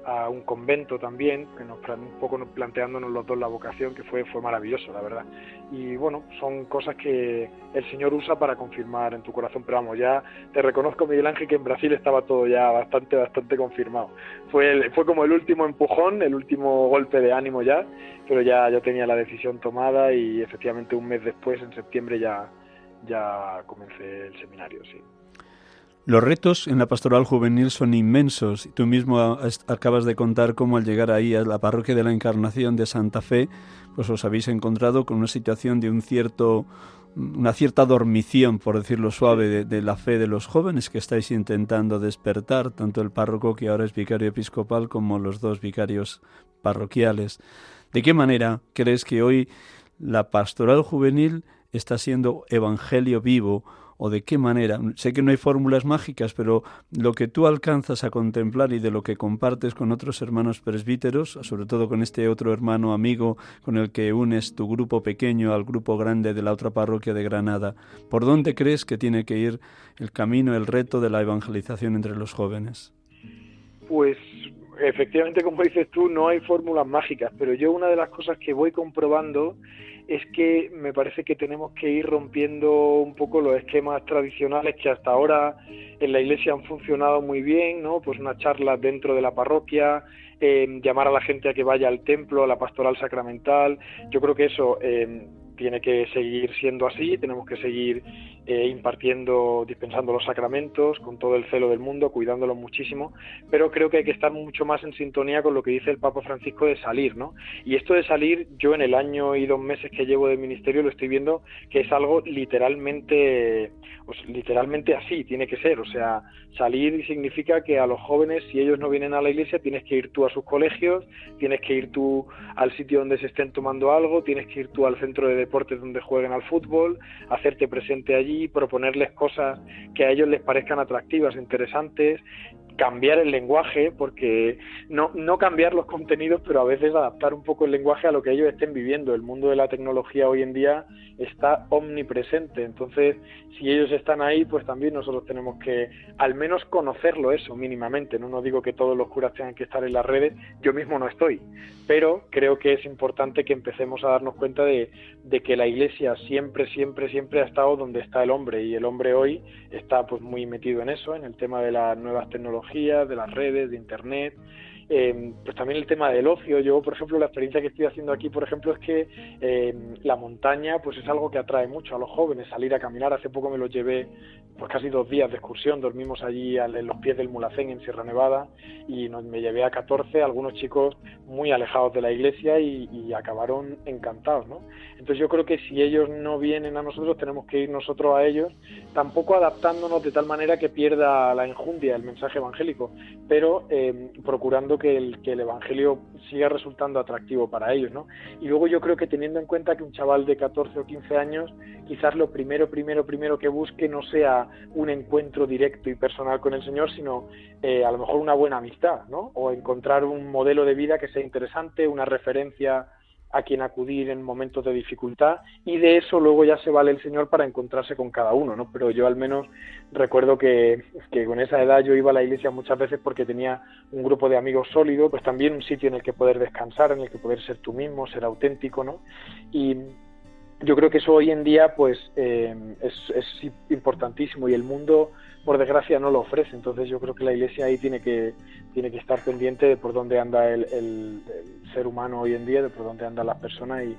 a un convento también, que nos un poco planteándonos los dos la vocación, que fue, fue maravilloso, la verdad. Y bueno, son cosas que el Señor usa para confirmar en tu corazón, pero vamos, ya te reconozco, Miguel Ángel, que en Brasil estaba todo ya bastante, bastante confirmado. Fue, fue como el último empujón, el último golpe de ánimo ya, pero ya yo tenía la decisión tomada y efectivamente un mes después, en septiembre, ya, ya comencé el seminario, sí. Los retos en la pastoral juvenil son inmensos. Tú mismo acabas de contar cómo al llegar ahí a la parroquia de la Encarnación de Santa Fe, pues os habéis encontrado con una situación de un cierto una cierta dormición, por decirlo suave, de, de, la fe de los jóvenes que estáis intentando despertar, tanto el párroco que ahora es vicario episcopal como los dos vicarios parroquiales. ¿De qué manera crees que hoy la pastoral juvenil está siendo evangelio vivo o de qué manera. Sé que no hay fórmulas mágicas, pero lo que tú alcanzas a contemplar y de lo que compartes con otros hermanos presbíteros, sobre todo con este otro hermano amigo con el que unes tu grupo pequeño al grupo grande de la otra parroquia de Granada, ¿por dónde crees que tiene que ir el camino, el reto de la evangelización entre los jóvenes? Pues efectivamente, como dices tú, no hay fórmulas mágicas, pero yo una de las cosas que voy comprobando es que me parece que tenemos que ir rompiendo un poco los esquemas tradicionales que hasta ahora en la iglesia han funcionado muy bien, ¿no? Pues una charla dentro de la parroquia, eh, llamar a la gente a que vaya al templo, a la pastoral sacramental. Yo creo que eso eh, tiene que seguir siendo así, tenemos que seguir eh, impartiendo, dispensando los sacramentos con todo el celo del mundo, cuidándolos muchísimo, pero creo que hay que estar mucho más en sintonía con lo que dice el Papa Francisco de salir, ¿no? Y esto de salir, yo en el año y dos meses que llevo de ministerio lo estoy viendo que es algo literalmente, literalmente así, tiene que ser, o sea, salir significa que a los jóvenes, si ellos no vienen a la iglesia, tienes que ir tú a sus colegios, tienes que ir tú al sitio donde se estén tomando algo, tienes que ir tú al centro de deportes donde jueguen al fútbol, hacerte presente allí, proponerles cosas que a ellos les parezcan atractivas, interesantes, cambiar el lenguaje, porque no, no cambiar los contenidos, pero a veces adaptar un poco el lenguaje a lo que ellos estén viviendo. El mundo de la tecnología hoy en día está omnipresente, entonces si ellos están ahí, pues también nosotros tenemos que al menos conocerlo eso mínimamente. No, no digo que todos los curas tengan que estar en las redes, yo mismo no estoy, pero creo que es importante que empecemos a darnos cuenta de, que la Iglesia siempre, siempre, siempre ha estado donde está el hombre y el hombre hoy está pues muy metido en eso, en el tema de las nuevas tecnologías, de las redes, de Internet, eh, pues también el tema del ocio. Yo, por ejemplo, la experiencia que estoy haciendo aquí, por ejemplo, es que eh, la montaña pues es algo que atrae mucho a los jóvenes, salir a caminar. Hace poco me lo llevé pues casi dos días de excursión, dormimos allí en los pies del Mulacén, en Sierra Nevada, y nos, me llevé a 14, algunos chicos muy alejados de la iglesia y, y acabaron encantados, ¿no? Entonces yo creo que si ellos no vienen a nosotros, tenemos que ir nosotros a ellos, tampoco adaptándonos de tal manera que pierda la enjundia el mensaje evangélico, pero eh, procurando que el, que el Evangelio siga resultando atractivo para ellos, ¿no? Y luego yo creo que teniendo en cuenta que un chaval de 14 o 15 años, quizás lo primero, primero, primero que busque no sea un encuentro directo y personal con el Señor, sino eh, a lo mejor una buena amistad, ¿no? O encontrar un modelo de vida que sea interesante, una referencia a quien acudir en momentos de dificultad y de eso luego ya se vale el Señor para encontrarse con cada uno, ¿no? Pero yo al menos recuerdo que, que, con esa edad yo iba a la iglesia muchas veces porque tenía un grupo de amigos sólido, pues también un sitio en el que poder descansar, en el que poder ser tú mismo, ser auténtico, ¿no? Y yo creo que eso hoy en día pues eh, es, es importantísimo y el mundo por desgracia no lo ofrece. Entonces yo creo que la iglesia ahí tiene que tiene que estar pendiente de por dónde anda el, el, el ser humano hoy en día de por dónde andan las personas y,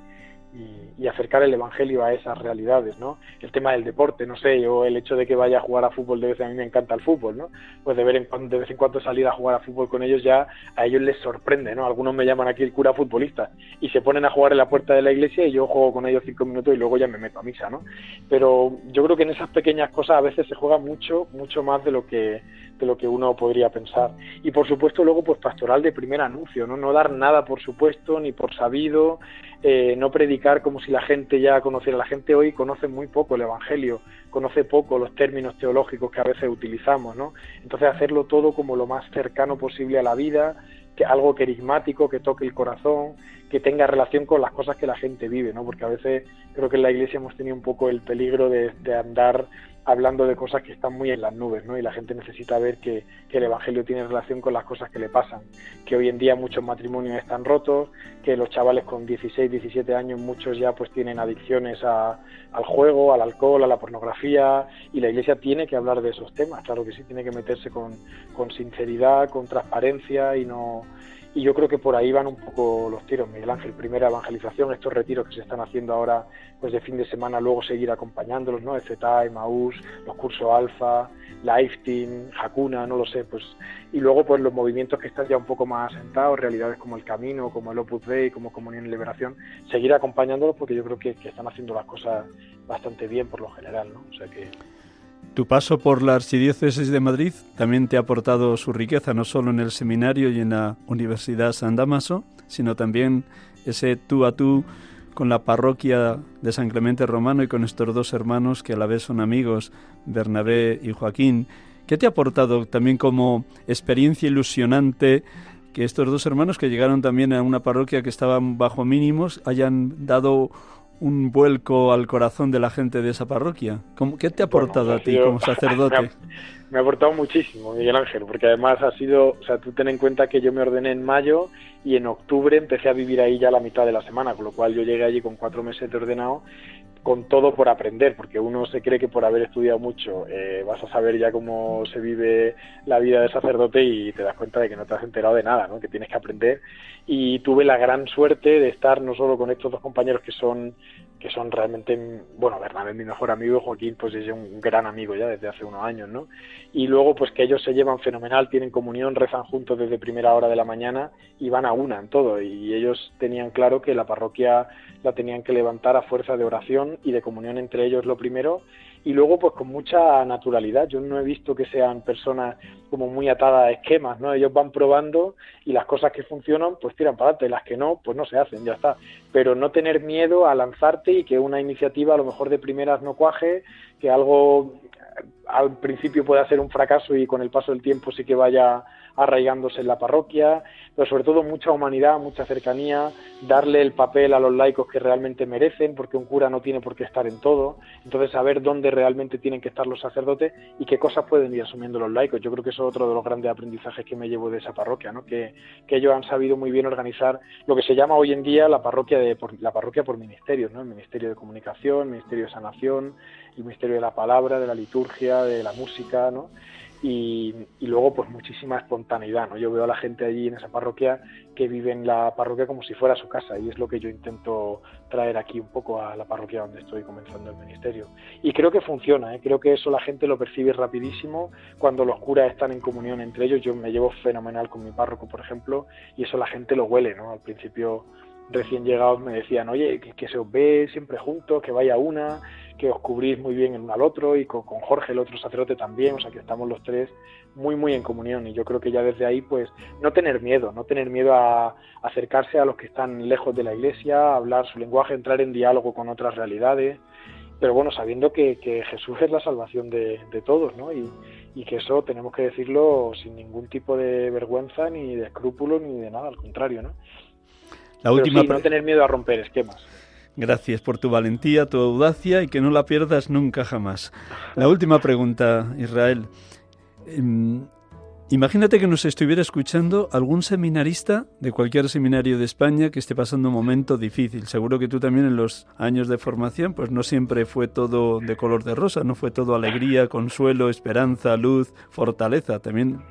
y, acercar el Evangelio a esas realidades, ¿no? El tema del deporte, no sé, yo el hecho de que vaya a jugar a fútbol, de vez a mí me encanta el fútbol, ¿no? Pues de, ver en de vez en cuando salir a jugar a fútbol con ellos ya a ellos les sorprende, ¿no? Algunos me llaman aquí el cura futbolista y se ponen a jugar en la puerta de la iglesia y yo juego con ellos cinco minutos y luego ya me meto a misa, ¿no? Pero yo creo que en esas pequeñas cosas a veces se juega mucho, mucho más de lo que de lo que uno podría pensar. Y por supuesto luego pues pastoral de primer anuncio, ¿no? No dar nada por supuesto ni por sabido, eh, no predicar como si la gente ya conociera. La gente hoy conoce muy poco el Evangelio, conoce poco los términos teológicos que a veces utilizamos, ¿no? Entonces hacerlo todo como lo más cercano posible a la vida, que algo carismático, que toque el corazón, que tenga relación con las cosas que la gente vive, ¿no? Porque a veces creo que en la iglesia hemos tenido un poco el peligro de, de andar hablando de cosas que están muy en las nubes, ¿no? Y la gente necesita ver que, el Evangelio tiene relación con las cosas que le pasan, que hoy en día muchos matrimonios están rotos, que los chavales con 16, 17 años, muchos ya pues tienen adicciones al juego, al alcohol, a la pornografía, y la Iglesia tiene que hablar de esos temas, claro que sí, tiene que meterse con sinceridad, con transparencia y no y yo creo que por ahí van un poco los tiros, Miguel Ángel. Primera evangelización, estos retiros que se están haciendo ahora pues de fin de semana, luego seguir acompañándolos, ¿no? FTA, Maús, los cursos Alfa, Team, Hakuna, no lo sé, pues y luego pues los movimientos que están ya un poco más asentados, realidades como el Camino, como el Opus Dei, como Comunión y Liberación, seguir acompañándolos porque yo creo que, que están haciendo las cosas bastante bien por lo general, ¿no? O sea que tu paso por la Archidiócesis de Madrid también te ha aportado su riqueza, no solo en el seminario y en la Universidad San Damaso, sino también ese tú a tú con la parroquia de San Clemente Romano y con estos dos hermanos que a la vez son amigos, Bernabé y Joaquín. ¿Qué te ha aportado también como experiencia ilusionante que estos dos hermanos que llegaron también a una parroquia que estaban bajo mínimos hayan dado un vuelco al corazón de la gente de esa parroquia. ¿Qué te ha aportado a ti como sacerdote? (laughs) Me ha, aportado muchísimo, Miguel Ángel, porque además ha sido, o sea, tú ten en cuenta que yo me ordené en mayo y en octubre empecé a vivir ahí ya la mitad de la semana, con lo cual yo llegué allí con cuatro meses de ordenado con todo por aprender, porque uno se cree que por haber estudiado mucho eh, vas a saber ya cómo se vive la vida de sacerdote y te das cuenta de que no te has enterado de nada, ¿no? que tienes que aprender. Y tuve la gran suerte de estar no solo con estos dos compañeros que son que son realmente, bueno, Bernabé mi mejor amigo, Joaquín pues es un gran amigo ya desde hace unos años, ¿no? Y luego pues que ellos se llevan fenomenal, tienen comunión, rezan juntos desde primera hora de la mañana y van a una en todo y ellos tenían claro que la parroquia la tenían que levantar a fuerza de oración y de comunión entre ellos lo primero y luego pues con mucha naturalidad. Yo no he visto que sean personas como muy atadas a esquemas, ¿no? Ellos van probando y las cosas que funcionan pues tiran para adelante, las que no pues no se hacen, ya está. Pero no tener miedo a lanzarte y que una iniciativa a lo mejor de primeras no cuaje, que algo al principio pueda ser un fracaso y con el paso del tiempo sí que vaya arraigándose en la parroquia, pero sobre todo mucha humanidad, mucha cercanía, darle el papel a los laicos que realmente merecen, porque un cura no tiene por qué estar en todo, entonces saber dónde realmente tienen que estar los sacerdotes y qué cosas pueden ir asumiendo los laicos. Yo creo que eso es otro de los grandes aprendizajes que me llevo de esa parroquia, ¿no? que, ellos han sabido muy bien organizar lo que se llama hoy en día la parroquia, de, por, la parroquia por ministerios, ¿no? el Ministerio de Comunicación, el Ministerio de Sanación, el Ministerio de la Palabra, de la Liturgia, de la Música, ¿no? Y, luego pues muchísima espontaneidad, ¿no? Yo veo a la gente allí en esa parroquia que vive en la parroquia como si fuera su casa y es lo que yo intento traer aquí un poco a la parroquia donde estoy comenzando el ministerio. Y creo que funciona, ¿eh? creo que eso la gente lo percibe rapidísimo cuando los curas están en comunión entre ellos. Yo me llevo fenomenal con mi párroco, por ejemplo, y eso la gente lo huele, ¿no? Al principio recién llegados me decían, oye, que, que se os ve siempre juntos, que vaya una, que os cubrís muy bien el uno al otro y con, Jorge, el otro sacerdote también, o sea que estamos los tres muy, muy en comunión y yo creo que ya desde ahí pues no tener miedo, no tener miedo a, acercarse a los que están lejos de la iglesia, hablar su lenguaje, entrar en diálogo con otras realidades, pero bueno, sabiendo que, Jesús es la salvación de, todos, ¿no? Y, y que eso tenemos que decirlo sin ningún tipo de vergüenza, ni de escrúpulo, ni de nada, al contrario, ¿no? La última no tener miedo a romper esquemas. Gracias por tu valentía, tu audacia y que no la pierdas nunca jamás. La última pregunta, Israel. Imagínate que nos estuviera escuchando algún seminarista de cualquier seminario de España que esté pasando un momento difícil. Seguro que tú también en los años de formación, pues no siempre fue todo de color de rosa, no fue todo alegría, consuelo, esperanza, luz, fortaleza. También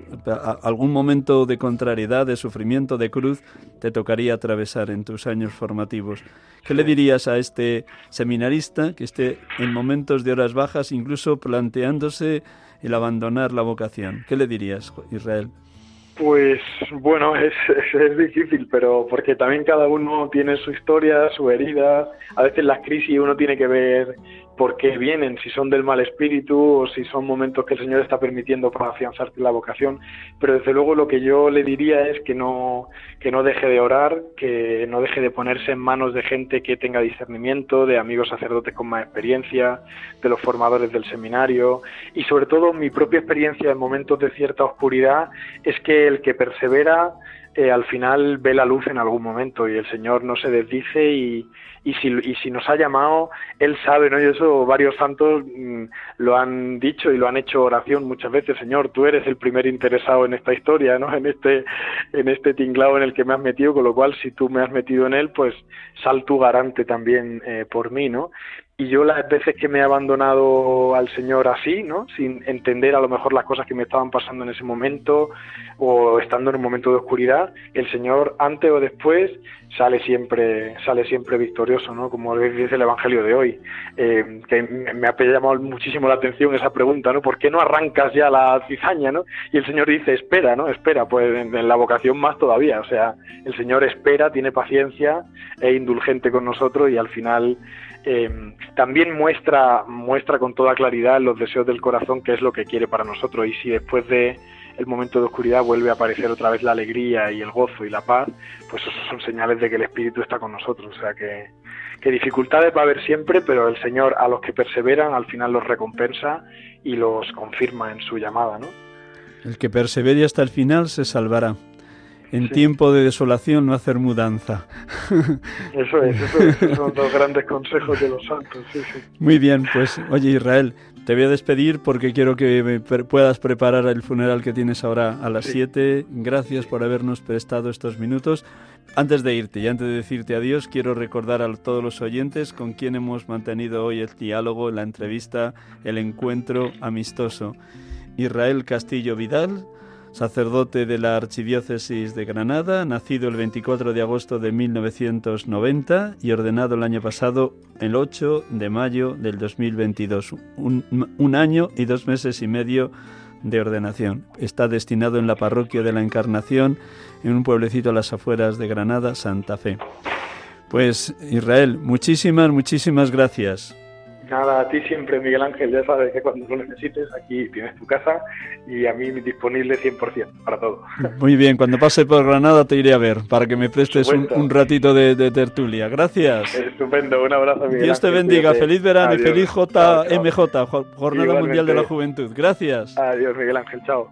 algún momento de contrariedad, de sufrimiento, de cruz, te tocaría atravesar en tus años formativos. ¿Qué le dirías a este seminarista que esté en momentos de horas bajas, incluso planteándose el abandonar la vocación. ¿Qué le dirías, Israel? Pues bueno, (laughs) es, es, difícil, pero porque también cada uno tiene su historia, su herida. A veces las crisis uno tiene que ver por qué vienen, si son del mal espíritu o si son momentos que el Señor está permitiendo para afianzarte la vocación. Pero desde luego lo que yo le diría es que no, que no deje de orar, que no deje de ponerse en manos de gente que tenga discernimiento, de amigos sacerdotes con más experiencia, de los formadores del seminario y sobre todo mi propia experiencia en momentos de cierta oscuridad es que el que persevera eh, al final ve la luz en algún momento y el Señor no se desdice y, y, si, y si nos ha llamado, Él sabe, ¿no? Y eso varios santos mm, lo han dicho y lo han hecho oración muchas veces, Señor, tú eres el primer interesado en esta historia, ¿no? En este, en este tinglado en el que me has metido, con lo cual si tú me has metido en él, pues sal tu garante también eh, por mí, ¿no? Y yo las veces que me he abandonado al Señor así, ¿no? Sin entender a lo mejor las cosas que me estaban pasando en ese momento o estando en un momento de oscuridad, el Señor antes o después sale siempre sale siempre victorioso, ¿no? Como dice el Evangelio de hoy, eh, que me ha llamado muchísimo la atención esa pregunta, ¿no? ¿Por qué no arrancas ya la cizaña, ¿no? Y el Señor dice, espera, ¿no? Espera, pues en la vocación más todavía, o sea, el Señor espera, tiene paciencia, es indulgente con nosotros y al final eh, también muestra, muestra con toda claridad los deseos del corazón, que es lo que quiere para nosotros. Y si después de el momento de oscuridad vuelve a aparecer otra vez la alegría y el gozo y la paz, pues esos son señales de que el Espíritu está con nosotros. O sea que, que dificultades va a haber siempre, pero el Señor a los que perseveran al final los recompensa y los confirma en su llamada, ¿no? El que persevere hasta el final se salvará en tiempo de desolación no hacer mudanza. (laughs) Eso es, eso es, son dos grandes consejos de los santos. Sí, sí. Muy bien, pues oye Israel, te voy a despedir porque quiero que puedas preparar el funeral que tienes ahora a las 7. Gracias por habernos prestado estos minutos. Antes de irte y antes de decirte adiós, quiero recordar a todos los oyentes con quien hemos mantenido hoy el diálogo, la entrevista, el encuentro amistoso. Israel Castillo Vidal, sacerdote de la Archidiócesis de Granada, nacido el 24 de agosto de 1990 y ordenado el año pasado, el 8 de mayo del 2022. Un, un año y dos meses y medio de ordenación. Está destinado en la parroquia de la Encarnación, en un pueblecito a las afueras de Granada, Santa Fe. Pues Israel, muchísimas, muchísimas gracias. Nada, a ti siempre, Miguel Ángel, ya sabes que cuando lo necesites, aquí tienes tu casa y a mí disponible 100% para todo. (laughs) Muy bien, cuando pase por Granada te iré a ver para que me prestes un, ratito de, tertulia. Gracias. Estupendo, un abrazo, Miguel Dios te bendiga, feliz verano y feliz JMJ, Jornada Mundial de la Juventud. Gracias. Adiós, Miguel Ángel, chao.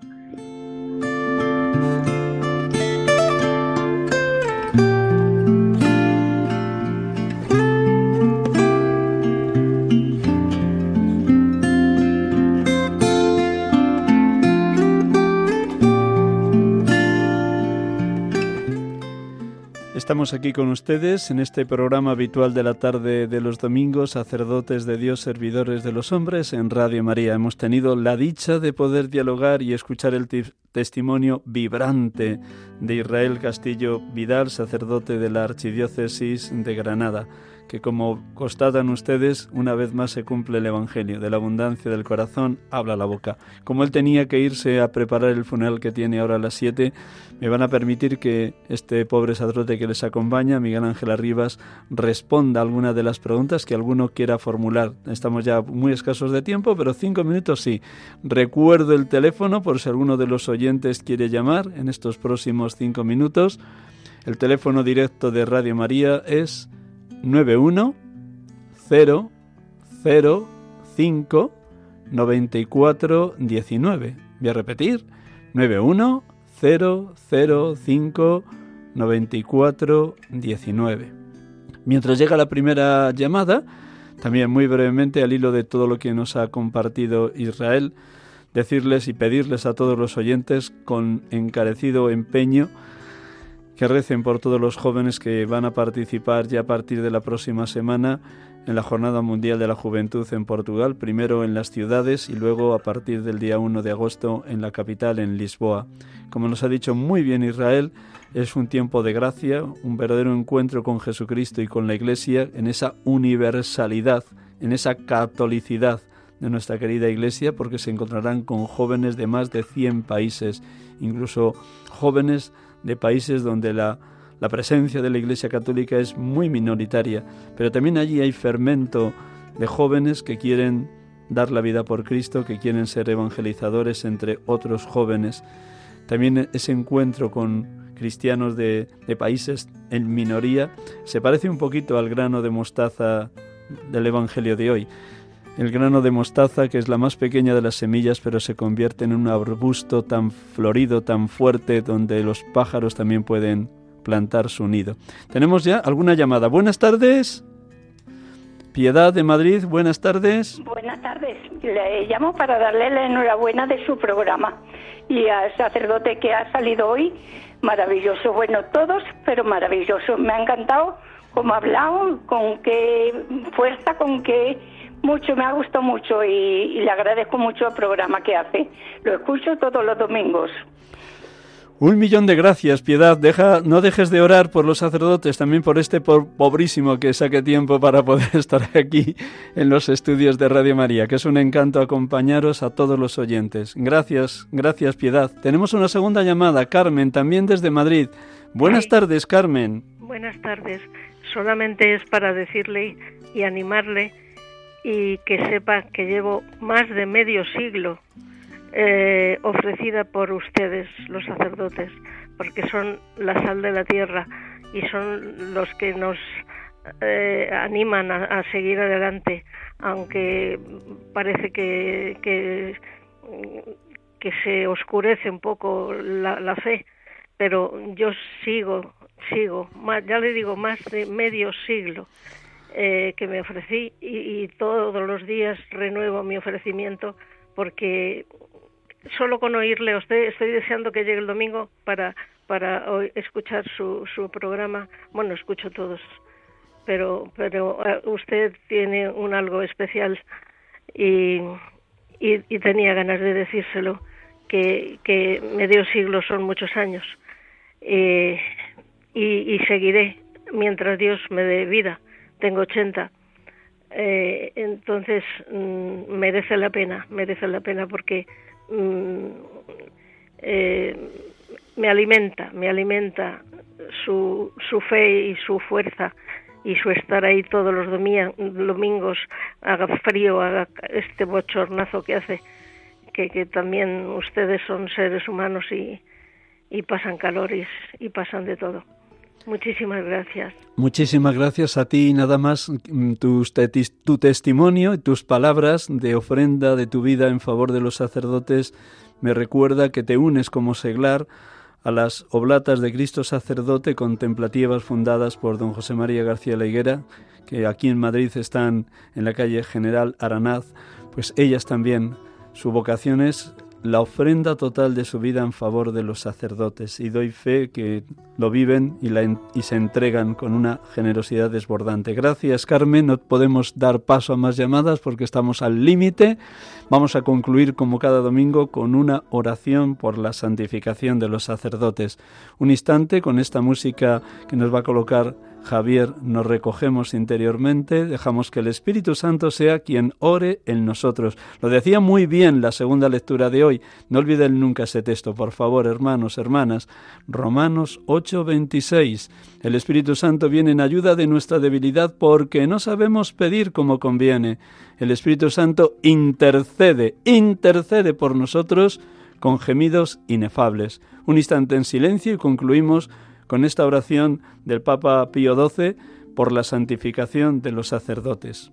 Estamos aquí con ustedes en este programa habitual de la tarde de los domingos, sacerdotes de Dios, servidores de los hombres, en Radio María. Hemos tenido la dicha de poder dialogar y escuchar el testimonio vibrante de Israel Castillo Vidal, sacerdote de la Archidiócesis de Granada que como constatan ustedes, una vez más se cumple el Evangelio, de la abundancia del corazón habla la boca. Como él tenía que irse a preparar el funeral que tiene ahora a las 7, me van a permitir que este pobre sacerdote que les acompaña, Miguel Ángel Arribas, responda alguna de las preguntas que alguno quiera formular. Estamos ya muy escasos de tiempo, pero cinco minutos sí. Recuerdo el teléfono por si alguno de los oyentes quiere llamar en estos próximos cinco minutos. El teléfono directo de Radio María es 91 0 0 5 94 19. Voy a repetir. 91 0 0 5 94 19. Mientras llega la primera llamada, también muy brevemente al hilo de todo lo que nos ha compartido Israel, decirles y pedirles a todos los oyentes con encarecido empeño que recen por todos los jóvenes que van a participar ya a partir de la próxima semana en la Jornada Mundial de la Juventud en Portugal, primero en las ciudades y luego a partir del día 1 de agosto en la capital, en Lisboa. Como nos ha dicho muy bien Israel, es un tiempo de gracia, un verdadero encuentro con Jesucristo y con la Iglesia en esa universalidad, en esa catolicidad de nuestra querida Iglesia, porque se encontrarán con jóvenes de más de 100 países, incluso jóvenes de países donde la, la presencia de la Iglesia Católica es muy minoritaria, pero también allí hay fermento de jóvenes que quieren dar la vida por Cristo, que quieren ser evangelizadores entre otros jóvenes. También ese encuentro con cristianos de, de, países en minoría se parece un poquito al grano de mostaza del Evangelio de hoy. El grano de mostaza, que es la más pequeña de las semillas, pero se convierte en un arbusto tan florido, tan fuerte, donde los pájaros también pueden plantar su nido. Tenemos ya alguna llamada. Buenas tardes. Piedad de Madrid, buenas tardes. Buenas tardes. Le llamo para darle la enhorabuena de su programa y al sacerdote que ha salido hoy. Maravilloso. Bueno, todos, pero maravilloso. Me ha encantado cómo ha hablado, con qué fuerza, con qué mucho, me ha gustado mucho y, le agradezco mucho el programa que hace. Lo escucho todos los domingos. Un millón de gracias, Piedad. Deja, no dejes de orar por los sacerdotes, también por este pobrísimo que saque tiempo para poder (laughs) estar aquí en los estudios de Radio María, que es un encanto acompañaros a todos los oyentes. Gracias, gracias, Piedad. Tenemos una segunda llamada, Carmen, también desde Madrid. Buenas tardes, Carmen. Buenas tardes. Solamente es para decirle y animarle y que sepa que llevo más de medio siglo eh, ofrecida por ustedes, los sacerdotes, porque son la sal de la tierra y son los que nos eh, animan a, seguir adelante, aunque parece que, que, se oscurece un poco la, la fe, pero yo sigo, sigo, ya le digo, más de medio siglo eh, que me ofrecí y, todos los días renuevo mi ofrecimiento porque solo con oírle a usted estoy deseando que llegue el domingo para para escuchar su, su programa. Bueno, escucho todos, pero pero eh, usted tiene un algo especial y, y, tenía ganas de decírselo que, que medio siglo son muchos años eh, y, y seguiré mientras Dios me dé vida tengo 80. Eh, entonces mm, merece la pena, merece la pena porque mm, eh, me alimenta, me alimenta su, su fe y su fuerza y su estar ahí todos los domingos, haga frío, haga este bochornazo que hace, que, también ustedes son seres humanos y, y pasan calores y pasan de todo. Muchísimas gracias. Muchísimas gracias a ti. Nada más mm, tu, tu testimonio y tus palabras de ofrenda de tu vida en favor de los sacerdotes me recuerda que te unes como seglar a las oblatas de Cristo sacerdote contemplativas fundadas por don José María García Leiguera, que aquí en Madrid están en la calle General Aranaz, pues ellas también, su vocación es la ofrenda total de su vida en favor de los sacerdotes y doy fe que lo viven y, se entregan con una generosidad desbordante. Gracias Carmen, no podemos dar paso a más llamadas porque estamos al límite. Vamos a concluir como cada domingo con una oración por la santificación de los sacerdotes. Un instante con esta música que nos va a colocar Javier, nos recogemos interiormente, dejamos que el Espíritu Santo sea quien ore en nosotros. Lo decía muy bien la segunda lectura de hoy. No olviden nunca ese texto, por favor, hermanos, hermanas. Romanos 8:26. El Espíritu Santo viene en ayuda de nuestra debilidad porque no sabemos pedir como conviene. El Espíritu Santo intercede, intercede por nosotros con gemidos inefables. Un instante en silencio y concluimos con esta oración del Papa Pío XII por la santificación de los sacerdotes.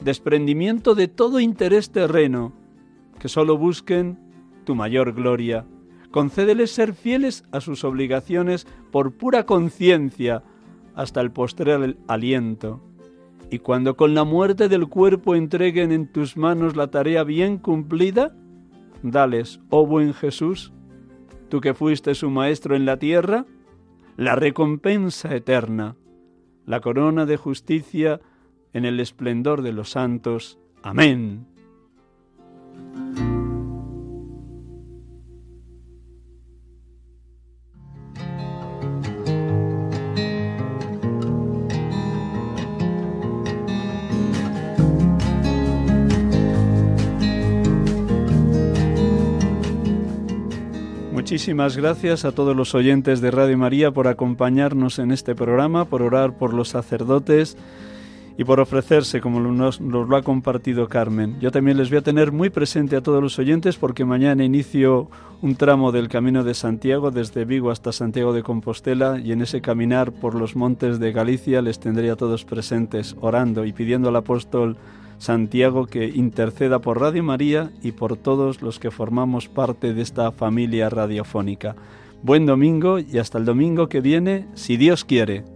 desprendimiento de todo interés terreno, que sólo busquen tu mayor gloria. Concédeles ser fieles a sus obligaciones por pura conciencia hasta el postrer aliento. Y cuando con la muerte del cuerpo entreguen en tus manos la tarea bien cumplida, dales, oh buen Jesús, tú que fuiste su maestro en la tierra, la recompensa eterna, la corona de justicia en el esplendor de los santos. Amén. Muchísimas gracias a todos los oyentes de Radio María por acompañarnos en este programa, por orar por los sacerdotes y por ofrecerse como nos, lo ha compartido Carmen. Yo también les voy a tener muy presente a todos los oyentes porque mañana inicio un tramo del Camino de Santiago desde Vigo hasta Santiago de Compostela y en ese caminar por los montes de Galicia les tendré a todos presentes orando y pidiendo al apóstol Santiago que interceda por Radio María y por todos los que formamos parte de esta familia radiofónica. Buen domingo y hasta el domingo que viene, si Dios quiere.